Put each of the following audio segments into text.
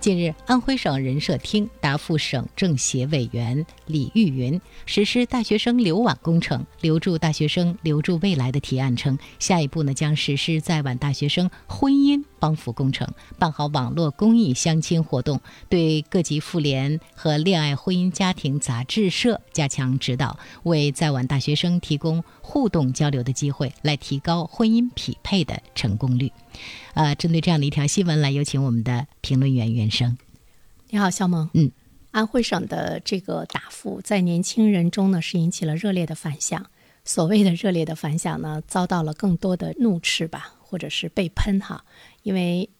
近日，安徽省人社厅答复省政协委员李玉云实施大学生留网工程，留住大学生、留住未来的提案称，下一步呢将实施在晚大学生婚姻帮扶工程，办好网络公益相亲活动，对各级妇联和恋爱婚姻家庭杂志社加强指导，为在晚大学生提供互动交流的机会，来提高婚姻匹配的成功率。呃，针对这样的一条新闻，来有请我们的评论员袁生。你好，肖萌。嗯，安徽省的这个答复在年轻人中呢是引起了热烈的反响。所谓的热烈的反响呢，遭到了更多的怒斥吧，或者是被喷哈，因为。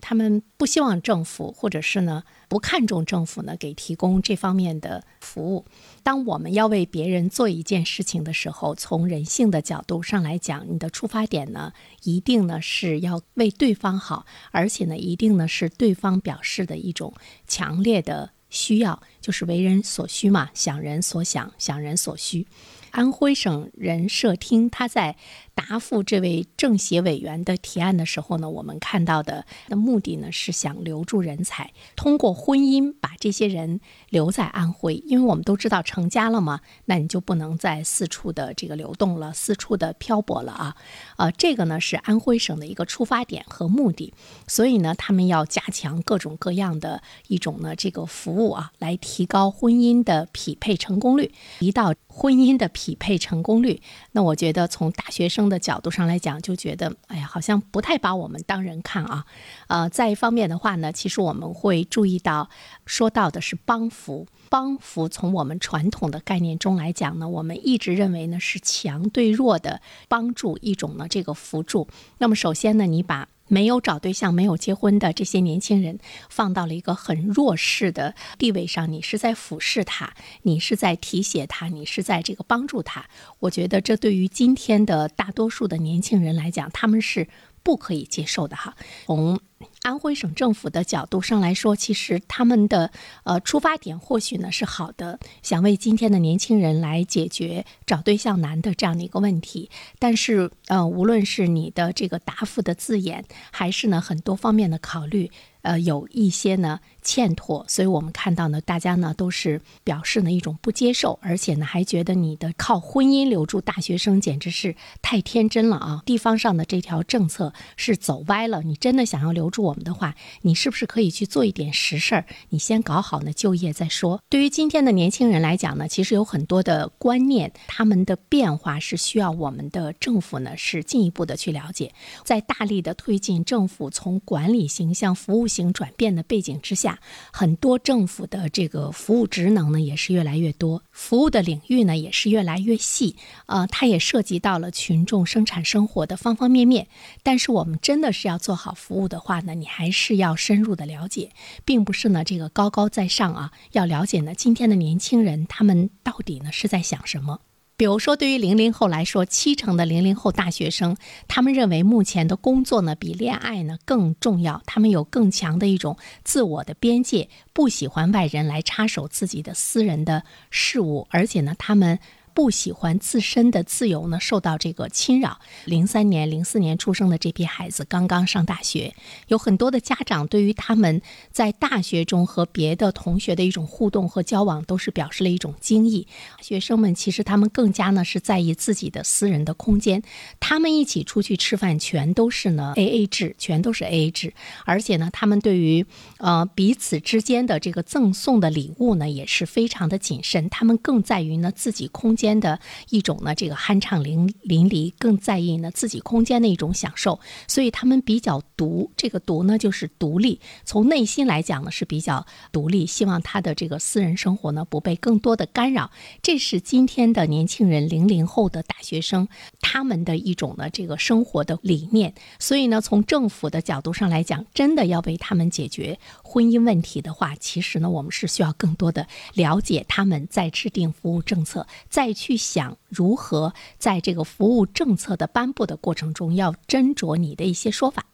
他们不希望政府，或者是呢不看重政府呢给提供这方面的服务。当我们要为别人做一件事情的时候，从人性的角度上来讲，你的出发点呢一定呢是要为对方好，而且呢一定呢是对方表示的一种强烈的需要，就是为人所需嘛，想人所想，想人所需。安徽省人社厅他在答复这位政协委员的提案的时候呢，我们看到的的目的呢是想留住人才，通过婚姻把这些人留在安徽，因为我们都知道成家了嘛，那你就不能再四处的这个流动了，四处的漂泊了啊，呃，这个呢是安徽省的一个出发点和目的，所以呢，他们要加强各种各样的一种呢这个服务啊，来提高婚姻的匹配成功率。一到婚姻的匹配成功率，那我觉得从大学生的角度上来讲，就觉得哎呀，好像不太把我们当人看啊。呃，再一方面的话呢，其实我们会注意到，说到的是帮扶，帮扶从我们传统的概念中来讲呢，我们一直认为呢是强对弱的帮助一种呢这个辅助。那么首先呢，你把没有找对象、没有结婚的这些年轻人，放到了一个很弱势的地位上，你是在俯视他，你是在提携他，你是在这个帮助他。我觉得这对于今天的大多数的年轻人来讲，他们是不可以接受的哈。从安徽省政府的角度上来说，其实他们的呃出发点或许呢是好的，想为今天的年轻人来解决找对象难的这样的一个问题。但是呃，无论是你的这个答复的字眼，还是呢很多方面的考虑。呃，有一些呢欠妥，所以我们看到呢，大家呢都是表示呢一种不接受，而且呢还觉得你的靠婚姻留住大学生简直是太天真了啊！地方上的这条政策是走歪了。你真的想要留住我们的话，你是不是可以去做一点实事儿？你先搞好呢就业再说。对于今天的年轻人来讲呢，其实有很多的观念，他们的变化是需要我们的政府呢是进一步的去了解，在大力的推进政府从管理型向服务。型转变的背景之下，很多政府的这个服务职能呢也是越来越多，服务的领域呢也是越来越细，呃，它也涉及到了群众生产生活的方方面面。但是我们真的是要做好服务的话呢，你还是要深入的了解，并不是呢这个高高在上啊，要了解呢今天的年轻人他们到底呢是在想什么。比如说，对于零零后来说，七成的零零后大学生，他们认为目前的工作呢比恋爱呢更重要，他们有更强的一种自我的边界，不喜欢外人来插手自己的私人的事物，而且呢，他们。不喜欢自身的自由呢受到这个侵扰。零三年、零四年出生的这批孩子刚刚上大学，有很多的家长对于他们在大学中和别的同学的一种互动和交往，都是表示了一种惊异。学生们其实他们更加呢是在意自己的私人的空间。他们一起出去吃饭，全都是呢 A A 制，全都是 A A 制。而且呢，他们对于呃彼此之间的这个赠送的礼物呢，也是非常的谨慎。他们更在于呢自己空间。间的一种呢，这个酣畅淋淋漓，更在意呢自己空间的一种享受，所以他们比较独。这个独呢，就是独立，从内心来讲呢是比较独立，希望他的这个私人生活呢不被更多的干扰。这是今天的年轻人，零零后的大学生他们的一种呢这个生活的理念。所以呢，从政府的角度上来讲，真的要为他们解决婚姻问题的话，其实呢，我们是需要更多的了解他们，在制定服务政策，在去想如何在这个服务政策的颁布的过程中，要斟酌你的一些说法。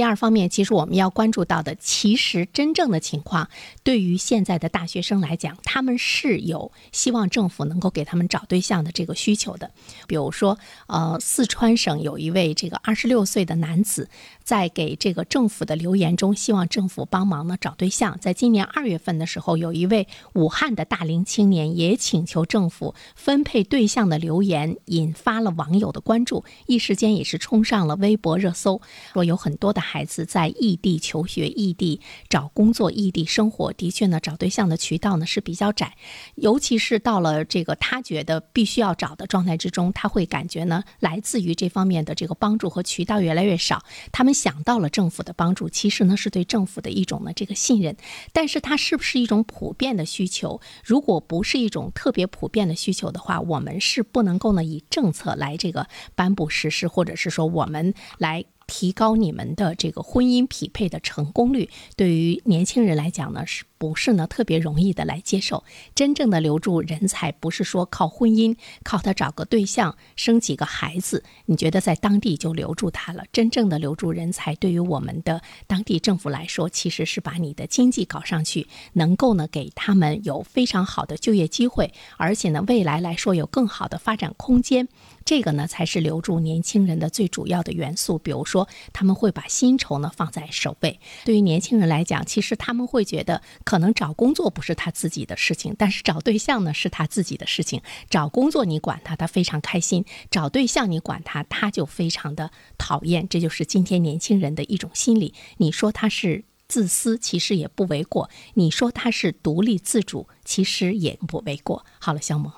第二方面，其实我们要关注到的，其实真正的情况，对于现在的大学生来讲，他们是有希望政府能够给他们找对象的这个需求的。比如说，呃，四川省有一位这个二十六岁的男子，在给这个政府的留言中，希望政府帮忙呢找对象。在今年二月份的时候，有一位武汉的大龄青年也请求政府分配对象的留言，引发了网友的关注，一时间也是冲上了微博热搜，说有很多的。孩子在异地求学、异地找工作、异地生活，的确呢，找对象的渠道呢是比较窄，尤其是到了这个他觉得必须要找的状态之中，他会感觉呢，来自于这方面的这个帮助和渠道越来越少。他们想到了政府的帮助，其实呢是对政府的一种呢这个信任，但是它是不是一种普遍的需求？如果不是一种特别普遍的需求的话，我们是不能够呢以政策来这个颁布实施，或者是说我们来。提高你们的这个婚姻匹配的成功率，对于年轻人来讲呢是。不是呢，特别容易的来接受。真正的留住人才，不是说靠婚姻，靠他找个对象，生几个孩子，你觉得在当地就留住他了？真正的留住人才，对于我们的当地政府来说，其实是把你的经济搞上去，能够呢给他们有非常好的就业机会，而且呢未来来说有更好的发展空间。这个呢才是留住年轻人的最主要的元素。比如说，他们会把薪酬呢放在首位。对于年轻人来讲，其实他们会觉得。可能找工作不是他自己的事情，但是找对象呢是他自己的事情。找工作你管他，他非常开心；找对象你管他，他就非常的讨厌。这就是今天年轻人的一种心理。你说他是自私，其实也不为过；你说他是独立自主，其实也不为过。好了，肖萌，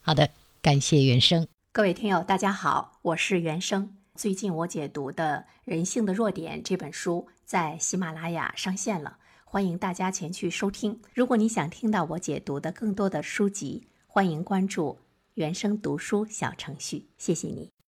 好的，感谢原生。各位听友，大家好，我是原生。最近我解读的《人性的弱点》这本书在喜马拉雅上线了。欢迎大家前去收听。如果你想听到我解读的更多的书籍，欢迎关注原声读书小程序。谢谢你。